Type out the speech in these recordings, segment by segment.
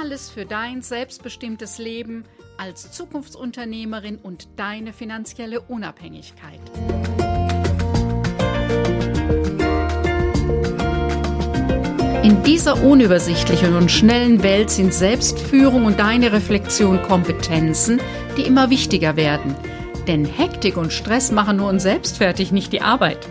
Alles für dein selbstbestimmtes Leben als Zukunftsunternehmerin und deine finanzielle Unabhängigkeit. In dieser unübersichtlichen und schnellen Welt sind Selbstführung und deine Reflexion Kompetenzen, die immer wichtiger werden. Denn Hektik und Stress machen nur uns selbst fertig, nicht die Arbeit.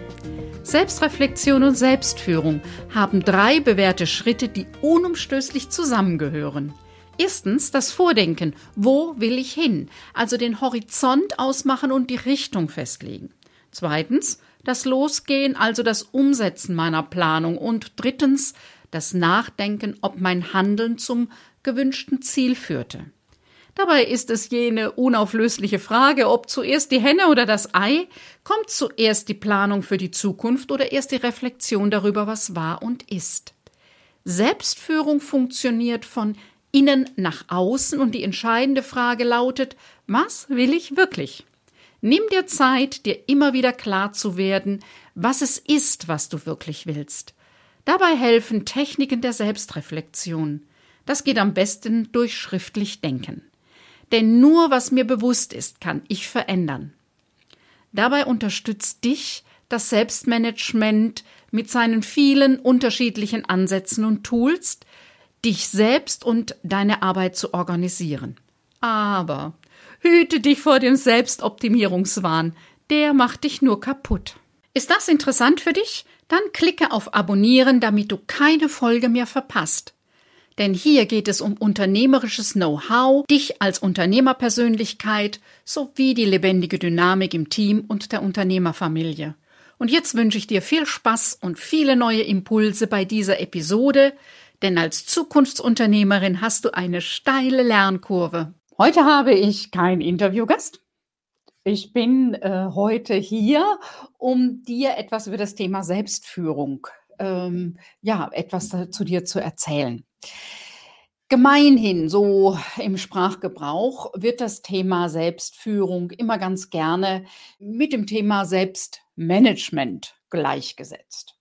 Selbstreflexion und Selbstführung haben drei bewährte Schritte, die unumstößlich zusammengehören. Erstens das Vordenken. Wo will ich hin? Also den Horizont ausmachen und die Richtung festlegen. Zweitens das Losgehen, also das Umsetzen meiner Planung. Und drittens das Nachdenken, ob mein Handeln zum gewünschten Ziel führte. Dabei ist es jene unauflösliche Frage, ob zuerst die Henne oder das Ei, kommt zuerst die Planung für die Zukunft oder erst die Reflexion darüber, was war und ist. Selbstführung funktioniert von innen nach außen und die entscheidende Frage lautet, was will ich wirklich? Nimm dir Zeit, dir immer wieder klar zu werden, was es ist, was du wirklich willst. Dabei helfen Techniken der Selbstreflexion. Das geht am besten durch schriftlich Denken. Denn nur was mir bewusst ist, kann ich verändern. Dabei unterstützt dich das Selbstmanagement mit seinen vielen unterschiedlichen Ansätzen und Tools, dich selbst und deine Arbeit zu organisieren. Aber hüte dich vor dem Selbstoptimierungswahn, der macht dich nur kaputt. Ist das interessant für dich? Dann klicke auf Abonnieren, damit du keine Folge mehr verpasst. Denn hier geht es um unternehmerisches Know-how, dich als Unternehmerpersönlichkeit sowie die lebendige Dynamik im Team und der Unternehmerfamilie. Und jetzt wünsche ich dir viel Spaß und viele neue Impulse bei dieser Episode, denn als Zukunftsunternehmerin hast du eine steile Lernkurve. Heute habe ich keinen Interviewgast. Ich bin äh, heute hier, um dir etwas über das Thema Selbstführung, ähm, ja, etwas zu dir zu erzählen. Gemeinhin, so im Sprachgebrauch, wird das Thema Selbstführung immer ganz gerne mit dem Thema Selbstmanagement gleichgesetzt.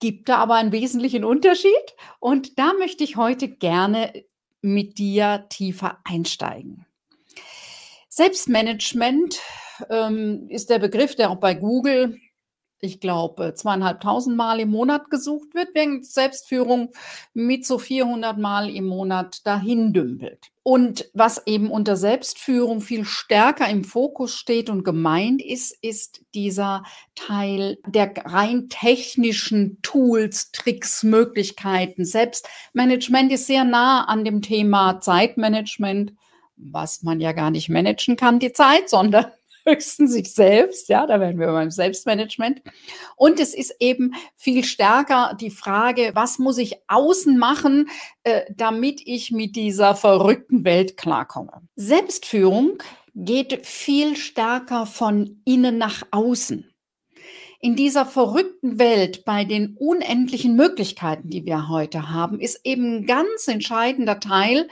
Gibt da aber einen wesentlichen Unterschied und da möchte ich heute gerne mit dir tiefer einsteigen. Selbstmanagement ähm, ist der Begriff, der auch bei Google ich glaube, zweieinhalbtausend Mal im Monat gesucht wird, während Selbstführung mit so 400 Mal im Monat dahin dümpelt. Und was eben unter Selbstführung viel stärker im Fokus steht und gemeint ist, ist dieser Teil der rein technischen Tools, Tricks, Möglichkeiten. Selbstmanagement ist sehr nah an dem Thema Zeitmanagement, was man ja gar nicht managen kann, die Zeit, sondern höchstens sich selbst, ja, da werden wir beim Selbstmanagement. Und es ist eben viel stärker die Frage, was muss ich außen machen, äh, damit ich mit dieser verrückten Welt klarkomme. Selbstführung geht viel stärker von innen nach außen in dieser verrückten Welt bei den unendlichen Möglichkeiten, die wir heute haben, ist eben ein ganz entscheidender Teil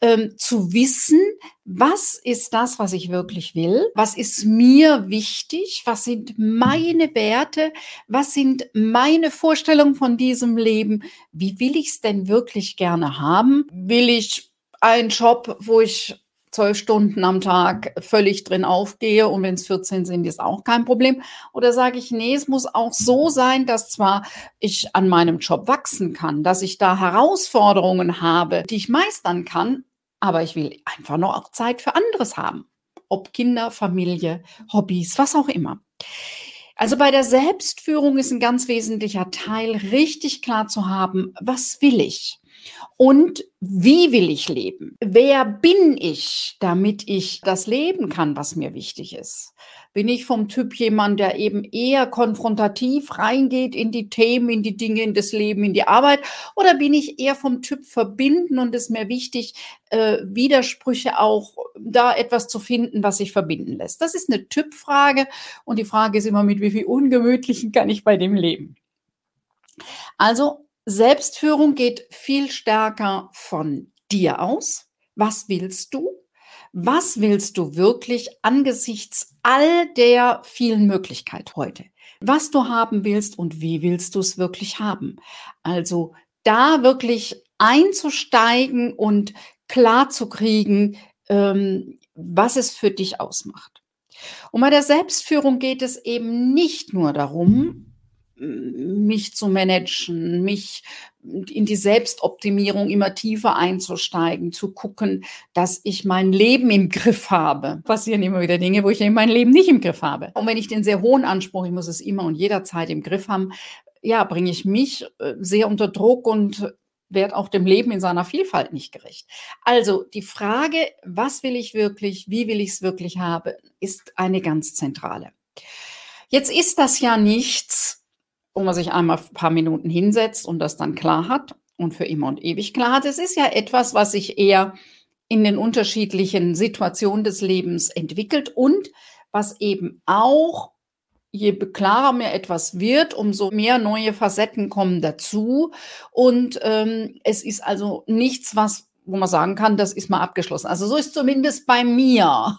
ähm, zu wissen, was ist das, was ich wirklich will, was ist mir wichtig, was sind meine Werte, was sind meine Vorstellungen von diesem Leben, wie will ich es denn wirklich gerne haben? Will ich einen Job, wo ich zwölf Stunden am Tag völlig drin aufgehe und wenn es 14 sind, ist auch kein Problem. Oder sage ich, nee, es muss auch so sein, dass zwar ich an meinem Job wachsen kann, dass ich da Herausforderungen habe, die ich meistern kann, aber ich will einfach nur auch Zeit für anderes haben. Ob Kinder, Familie, Hobbys, was auch immer. Also bei der Selbstführung ist ein ganz wesentlicher Teil, richtig klar zu haben, was will ich? Und wie will ich leben? Wer bin ich, damit ich das leben kann, was mir wichtig ist? Bin ich vom Typ jemand, der eben eher konfrontativ reingeht in die Themen, in die Dinge, in das Leben, in die Arbeit? Oder bin ich eher vom Typ verbinden und es ist mir wichtig, äh, Widersprüche auch da etwas zu finden, was sich verbinden lässt? Das ist eine Typfrage und die Frage ist immer, mit wie viel Ungemütlichen kann ich bei dem leben? Also Selbstführung geht viel stärker von dir aus. Was willst du? Was willst du wirklich angesichts all der vielen Möglichkeiten heute? Was du haben willst und wie willst du es wirklich haben? Also da wirklich einzusteigen und klar zu kriegen, ähm, was es für dich ausmacht. Und bei der Selbstführung geht es eben nicht nur darum, mich zu managen, mich in die Selbstoptimierung immer tiefer einzusteigen, zu gucken, dass ich mein Leben im Griff habe. Passieren immer wieder Dinge, wo ich mein Leben nicht im Griff habe. Und wenn ich den sehr hohen Anspruch, ich muss es immer und jederzeit im Griff haben, ja, bringe ich mich äh, sehr unter Druck und werde auch dem Leben in seiner Vielfalt nicht gerecht. Also die Frage, was will ich wirklich, wie will ich es wirklich haben, ist eine ganz zentrale. Jetzt ist das ja nichts, wo man sich einmal ein paar Minuten hinsetzt und das dann klar hat und für immer und ewig klar hat. Es ist ja etwas, was sich eher in den unterschiedlichen Situationen des Lebens entwickelt und was eben auch, je klarer mir etwas wird, umso mehr neue Facetten kommen dazu. Und ähm, es ist also nichts, was, wo man sagen kann, das ist mal abgeschlossen. Also so ist zumindest bei mir.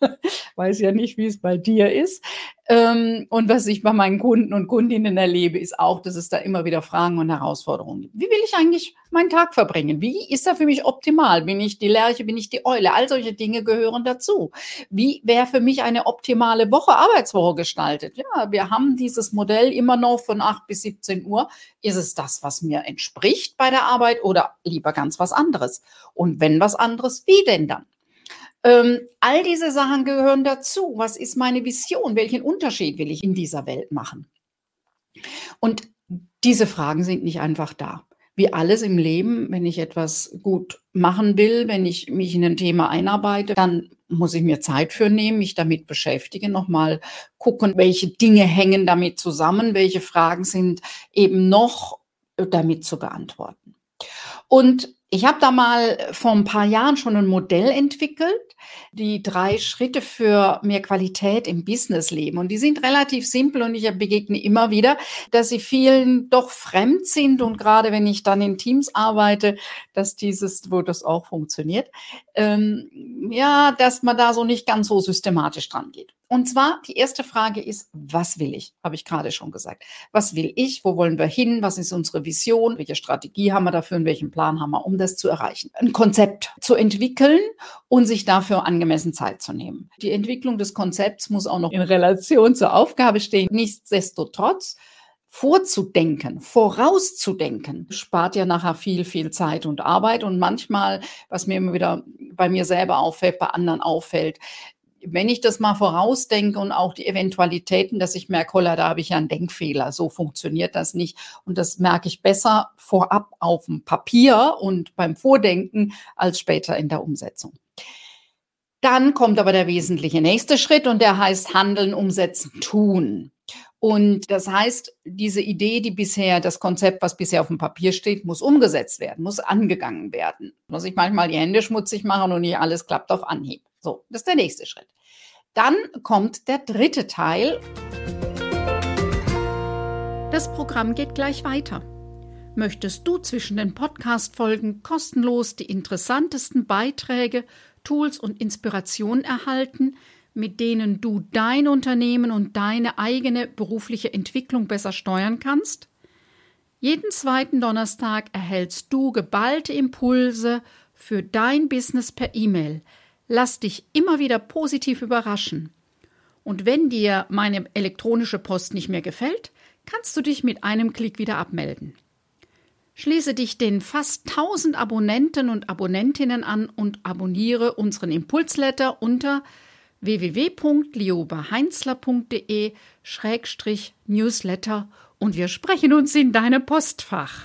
weiß ja nicht, wie es bei dir ist. Ähm, und was ich bei meinen Kunden und Kundinnen erlebe, ist auch, dass es da immer wieder Fragen und Herausforderungen gibt. Wie will ich eigentlich meinen Tag verbringen? Wie ist er für mich optimal? Bin ich die Lerche, bin ich die Eule? All solche Dinge gehören dazu. Wie wäre für mich eine optimale Woche, Arbeitswoche gestaltet? Ja, wir haben dieses Modell immer noch von 8 bis 17 Uhr. Ist es das, was mir entspricht bei der Arbeit oder lieber ganz was anderes? Und wenn was anderes, wie denn dann? Ähm, all diese Sachen gehören dazu. Was ist meine Vision? Welchen Unterschied will ich in dieser Welt machen? Und diese Fragen sind nicht einfach da. Wie alles im Leben, wenn ich etwas gut machen will, wenn ich mich in ein Thema einarbeite, dann muss ich mir Zeit für nehmen, mich damit beschäftigen, nochmal gucken, welche Dinge hängen damit zusammen, welche Fragen sind eben noch damit zu beantworten. Und ich habe da mal vor ein paar Jahren schon ein Modell entwickelt, die drei Schritte für mehr Qualität im Businessleben. Und die sind relativ simpel und ich begegne immer wieder, dass sie vielen doch fremd sind. Und gerade wenn ich dann in Teams arbeite, dass dieses, wo das auch funktioniert, ähm, ja, dass man da so nicht ganz so systematisch dran geht. Und zwar, die erste Frage ist, was will ich? Habe ich gerade schon gesagt. Was will ich? Wo wollen wir hin? Was ist unsere Vision? Welche Strategie haben wir dafür? Und welchen Plan haben wir, um das zu erreichen? Ein Konzept zu entwickeln und sich dafür angemessen Zeit zu nehmen. Die Entwicklung des Konzepts muss auch noch in Relation zur Aufgabe stehen. Nichtsdestotrotz vorzudenken, vorauszudenken, spart ja nachher viel, viel Zeit und Arbeit. Und manchmal, was mir immer wieder bei mir selber auffällt, bei anderen auffällt, wenn ich das mal vorausdenke und auch die Eventualitäten, dass ich merke, holla, da habe ich ja einen Denkfehler, so funktioniert das nicht. Und das merke ich besser vorab auf dem Papier und beim Vordenken als später in der Umsetzung. Dann kommt aber der wesentliche nächste Schritt und der heißt Handeln, Umsetzen, Tun. Und das heißt, diese Idee, die bisher, das Konzept, was bisher auf dem Papier steht, muss umgesetzt werden, muss angegangen werden. Muss ich manchmal die Hände schmutzig machen und nicht alles klappt auf Anhieb. So, das ist der nächste Schritt. Dann kommt der dritte Teil. Das Programm geht gleich weiter. Möchtest du zwischen den Podcast-Folgen kostenlos die interessantesten Beiträge, Tools und Inspirationen erhalten, mit denen du dein Unternehmen und deine eigene berufliche Entwicklung besser steuern kannst? Jeden zweiten Donnerstag erhältst du geballte Impulse für dein Business per E-Mail. Lass dich immer wieder positiv überraschen. Und wenn dir meine elektronische Post nicht mehr gefällt, kannst du dich mit einem Klick wieder abmelden. Schließe dich den fast 1000 Abonnenten und Abonnentinnen an und abonniere unseren Impulsletter unter www.liobaheinzler.de-newsletter und wir sprechen uns in deinem Postfach.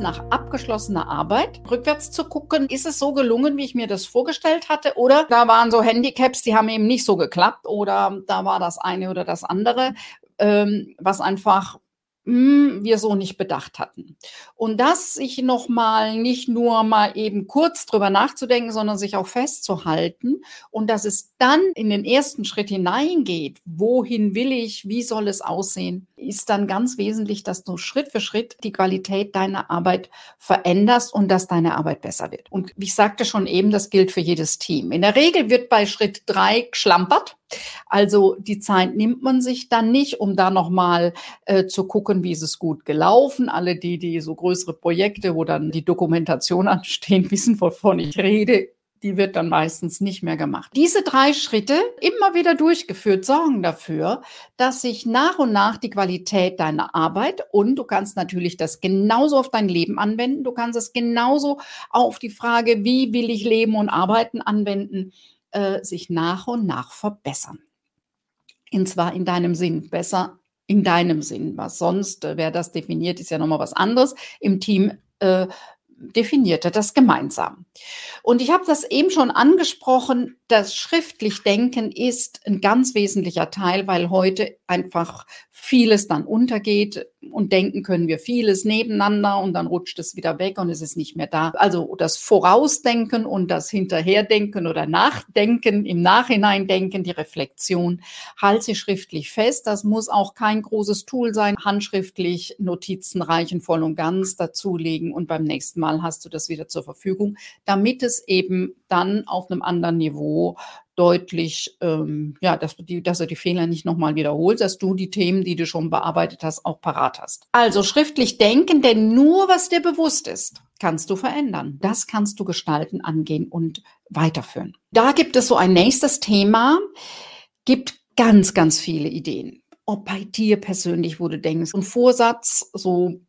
Nach abgeschlossener Arbeit rückwärts zu gucken, ist es so gelungen, wie ich mir das vorgestellt hatte? Oder da waren so Handicaps, die haben eben nicht so geklappt oder da war das eine oder das andere, ähm, was einfach hm, wir so nicht bedacht hatten. Und das sich nochmal nicht nur mal eben kurz drüber nachzudenken, sondern sich auch festzuhalten und dass es dann in den ersten Schritt hineingeht, wohin will ich, wie soll es aussehen, ist dann ganz wesentlich, dass du Schritt für Schritt die Qualität deiner Arbeit veränderst und dass deine Arbeit besser wird. Und wie ich sagte schon eben, das gilt für jedes Team. In der Regel wird bei Schritt drei geschlampert. Also die Zeit nimmt man sich dann nicht, um da nochmal äh, zu gucken, wie ist es gut gelaufen. Alle die, die so größere Projekte, wo dann die Dokumentation anstehen, wissen, wovon ich rede die wird dann meistens nicht mehr gemacht. Diese drei Schritte immer wieder durchgeführt sorgen dafür, dass sich nach und nach die Qualität deiner Arbeit und du kannst natürlich das genauso auf dein Leben anwenden, du kannst es genauso auf die Frage, wie will ich leben und arbeiten anwenden, äh, sich nach und nach verbessern. Und zwar in deinem Sinn, besser in deinem Sinn. Was sonst, äh, wer das definiert, ist ja nochmal was anderes. Im Team äh, definierte das gemeinsam. Und ich habe das eben schon angesprochen, das schriftlich Denken ist ein ganz wesentlicher Teil, weil heute einfach vieles dann untergeht und denken können wir vieles nebeneinander und dann rutscht es wieder weg und es ist nicht mehr da. Also das Vorausdenken und das Hinterherdenken oder Nachdenken, im Nachhinein denken, die Reflexion, halte sie schriftlich fest. Das muss auch kein großes Tool sein. Handschriftlich Notizen reichen voll und ganz dazulegen und beim nächsten Mal hast du das wieder zur Verfügung, damit es eben dann auf einem anderen Niveau deutlich, ähm, ja, dass, die, dass du die Fehler nicht nochmal wiederholst, dass du die Themen, die du schon bearbeitet hast, auch parat hast. Also schriftlich denken, denn nur was dir bewusst ist, kannst du verändern. Das kannst du gestalten, angehen und weiterführen. Da gibt es so ein nächstes Thema, gibt ganz, ganz viele Ideen. Ob bei dir persönlich, wo du denkst, ein Vorsatz, so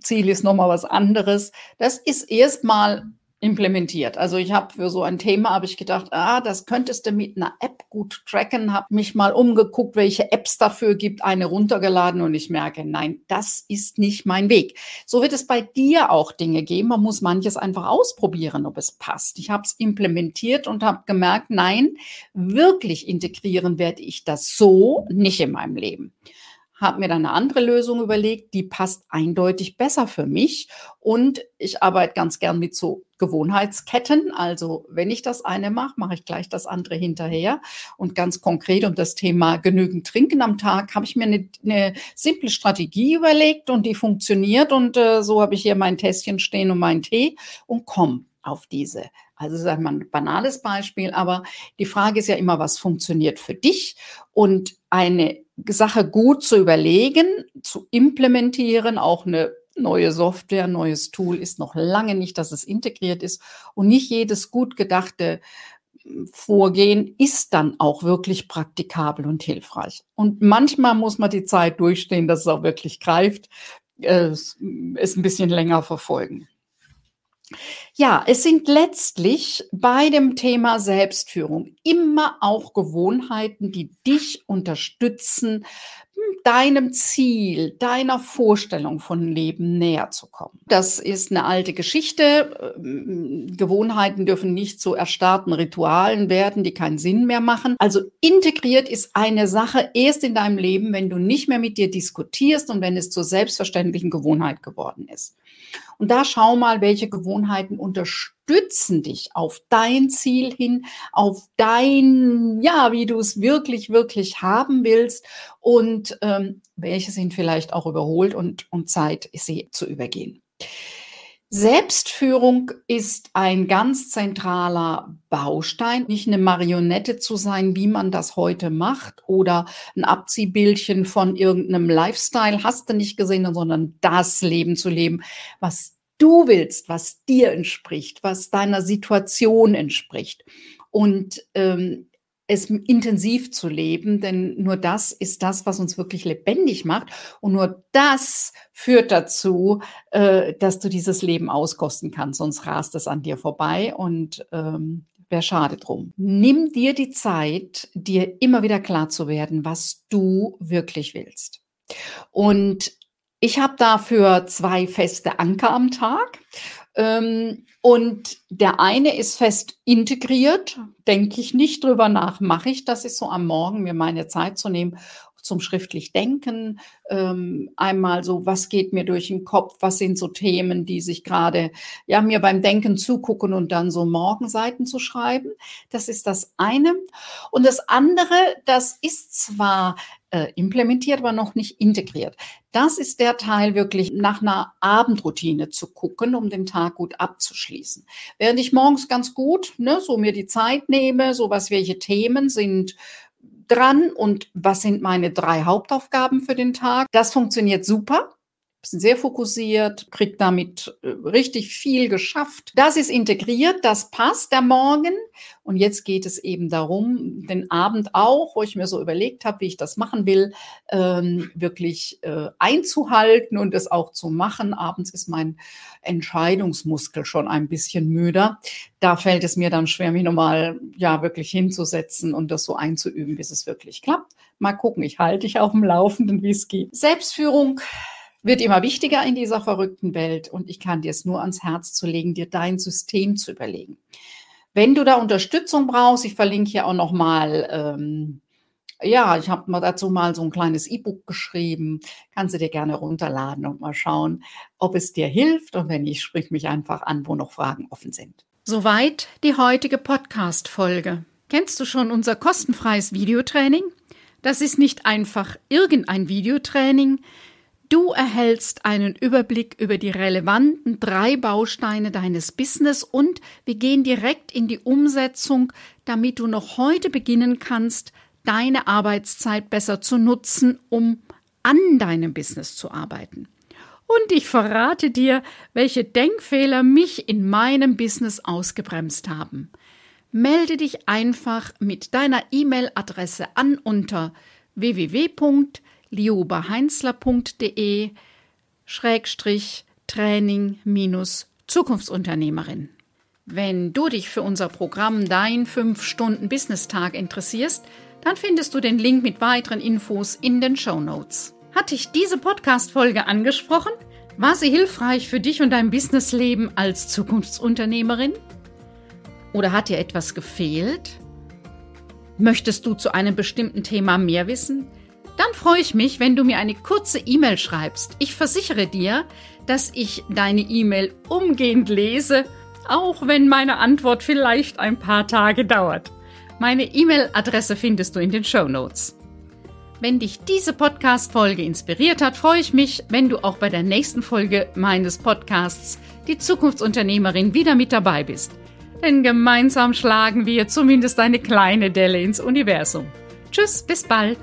Ziel ist nochmal was anderes. Das ist erstmal implementiert. Also ich habe für so ein Thema habe ich gedacht, ah, das könntest du mit einer App gut tracken. Habe mich mal umgeguckt, welche Apps dafür gibt, eine runtergeladen und ich merke, nein, das ist nicht mein Weg. So wird es bei dir auch Dinge geben. Man muss manches einfach ausprobieren, ob es passt. Ich habe es implementiert und habe gemerkt, nein, wirklich integrieren werde ich das so nicht in meinem Leben habe mir dann eine andere Lösung überlegt, die passt eindeutig besser für mich. Und ich arbeite ganz gern mit so Gewohnheitsketten. Also wenn ich das eine mache, mache ich gleich das andere hinterher. Und ganz konkret um das Thema genügend Trinken am Tag habe ich mir eine, eine simple Strategie überlegt und die funktioniert. Und äh, so habe ich hier mein Tässchen stehen und meinen Tee und komme auf diese. Also sag mal ein banales Beispiel, aber die Frage ist ja immer, was funktioniert für dich? Und eine Sache gut zu überlegen, zu implementieren, auch eine neue Software, neues Tool ist noch lange nicht, dass es integriert ist und nicht jedes gut gedachte hm, Vorgehen ist dann auch wirklich praktikabel und hilfreich. Und manchmal muss man die Zeit durchstehen, dass es auch wirklich greift, es, es ein bisschen länger verfolgen. Ja, es sind letztlich bei dem Thema Selbstführung immer auch Gewohnheiten, die dich unterstützen, deinem Ziel, deiner Vorstellung von Leben näher zu kommen. Das ist eine alte Geschichte. Ähm, Gewohnheiten dürfen nicht zu erstarrten Ritualen werden, die keinen Sinn mehr machen. Also integriert ist eine Sache erst in deinem Leben, wenn du nicht mehr mit dir diskutierst und wenn es zur selbstverständlichen Gewohnheit geworden ist. Und da schau mal, welche Gewohnheiten unterstützen dich auf dein Ziel hin, auf dein, ja, wie du es wirklich, wirklich haben willst und ähm, welche sind vielleicht auch überholt und, und Zeit, sie zu übergehen. Selbstführung ist ein ganz zentraler Baustein, nicht eine Marionette zu sein, wie man das heute macht oder ein Abziehbildchen von irgendeinem Lifestyle hast du nicht gesehen, sondern das Leben zu leben, was du willst, was dir entspricht, was deiner Situation entspricht. Und ähm, es intensiv zu leben, denn nur das ist das, was uns wirklich lebendig macht. Und nur das führt dazu, äh, dass du dieses Leben auskosten kannst, sonst rast es an dir vorbei und ähm, wäre schade drum. Nimm dir die Zeit, dir immer wieder klar zu werden, was du wirklich willst. Und Ich habe dafür zwei feste Anker am Tag. Ähm, und der eine ist fest integriert, denke ich nicht drüber nach, mache ich das ist so am Morgen, mir meine Zeit zu nehmen zum schriftlich Denken. Ähm, einmal so, was geht mir durch den Kopf? Was sind so Themen, die sich gerade, ja, mir beim Denken zugucken und dann so Morgenseiten zu schreiben? Das ist das eine. Und das andere, das ist zwar äh, implementiert, aber noch nicht integriert. Das ist der Teil, wirklich nach einer Abendroutine zu gucken, um den Tag gut abzuschließen. Während ich morgens ganz gut, ne, so mir die Zeit nehme, so was welche Themen sind dran und was sind meine drei Hauptaufgaben für den Tag. Das funktioniert super sehr fokussiert, kriegt damit äh, richtig viel geschafft. Das ist integriert, das passt der Morgen. Und jetzt geht es eben darum, den Abend auch, wo ich mir so überlegt habe, wie ich das machen will, ähm, wirklich äh, einzuhalten und es auch zu machen. Abends ist mein Entscheidungsmuskel schon ein bisschen müder. Da fällt es mir dann schwer, mich nochmal ja wirklich hinzusetzen und das so einzuüben, bis es wirklich klappt. Mal gucken, ich halte dich auf dem Laufenden, geht. Selbstführung wird immer wichtiger in dieser verrückten Welt und ich kann dir es nur ans Herz zu legen, dir dein System zu überlegen. Wenn du da Unterstützung brauchst, ich verlinke hier auch noch mal, ähm, ja, ich habe mal dazu mal so ein kleines E-Book geschrieben, kannst du dir gerne runterladen und mal schauen, ob es dir hilft und wenn nicht, sprich mich einfach an, wo noch Fragen offen sind. Soweit die heutige Podcast-Folge. Kennst du schon unser kostenfreies Videotraining? Das ist nicht einfach irgendein Videotraining. Du erhältst einen Überblick über die relevanten drei Bausteine deines Business und wir gehen direkt in die Umsetzung, damit du noch heute beginnen kannst, deine Arbeitszeit besser zu nutzen, um an deinem Business zu arbeiten. Und ich verrate dir, welche Denkfehler mich in meinem Business ausgebremst haben. Melde dich einfach mit deiner E-Mail-Adresse an unter www liobaheinzler.de Schrägstrich Training minus Zukunftsunternehmerin. Wenn du dich für unser Programm Dein 5-Stunden-Business-Tag interessierst, dann findest du den Link mit weiteren Infos in den Show Notes. Hat dich diese Podcast-Folge angesprochen? War sie hilfreich für dich und dein Businessleben als Zukunftsunternehmerin? Oder hat dir etwas gefehlt? Möchtest du zu einem bestimmten Thema mehr wissen? Dann freue ich mich, wenn du mir eine kurze E-Mail schreibst. Ich versichere dir, dass ich deine E-Mail umgehend lese, auch wenn meine Antwort vielleicht ein paar Tage dauert. Meine E-Mail-Adresse findest du in den Show Notes. Wenn dich diese Podcast-Folge inspiriert hat, freue ich mich, wenn du auch bei der nächsten Folge meines Podcasts Die Zukunftsunternehmerin wieder mit dabei bist. Denn gemeinsam schlagen wir zumindest eine kleine Delle ins Universum. Tschüss, bis bald.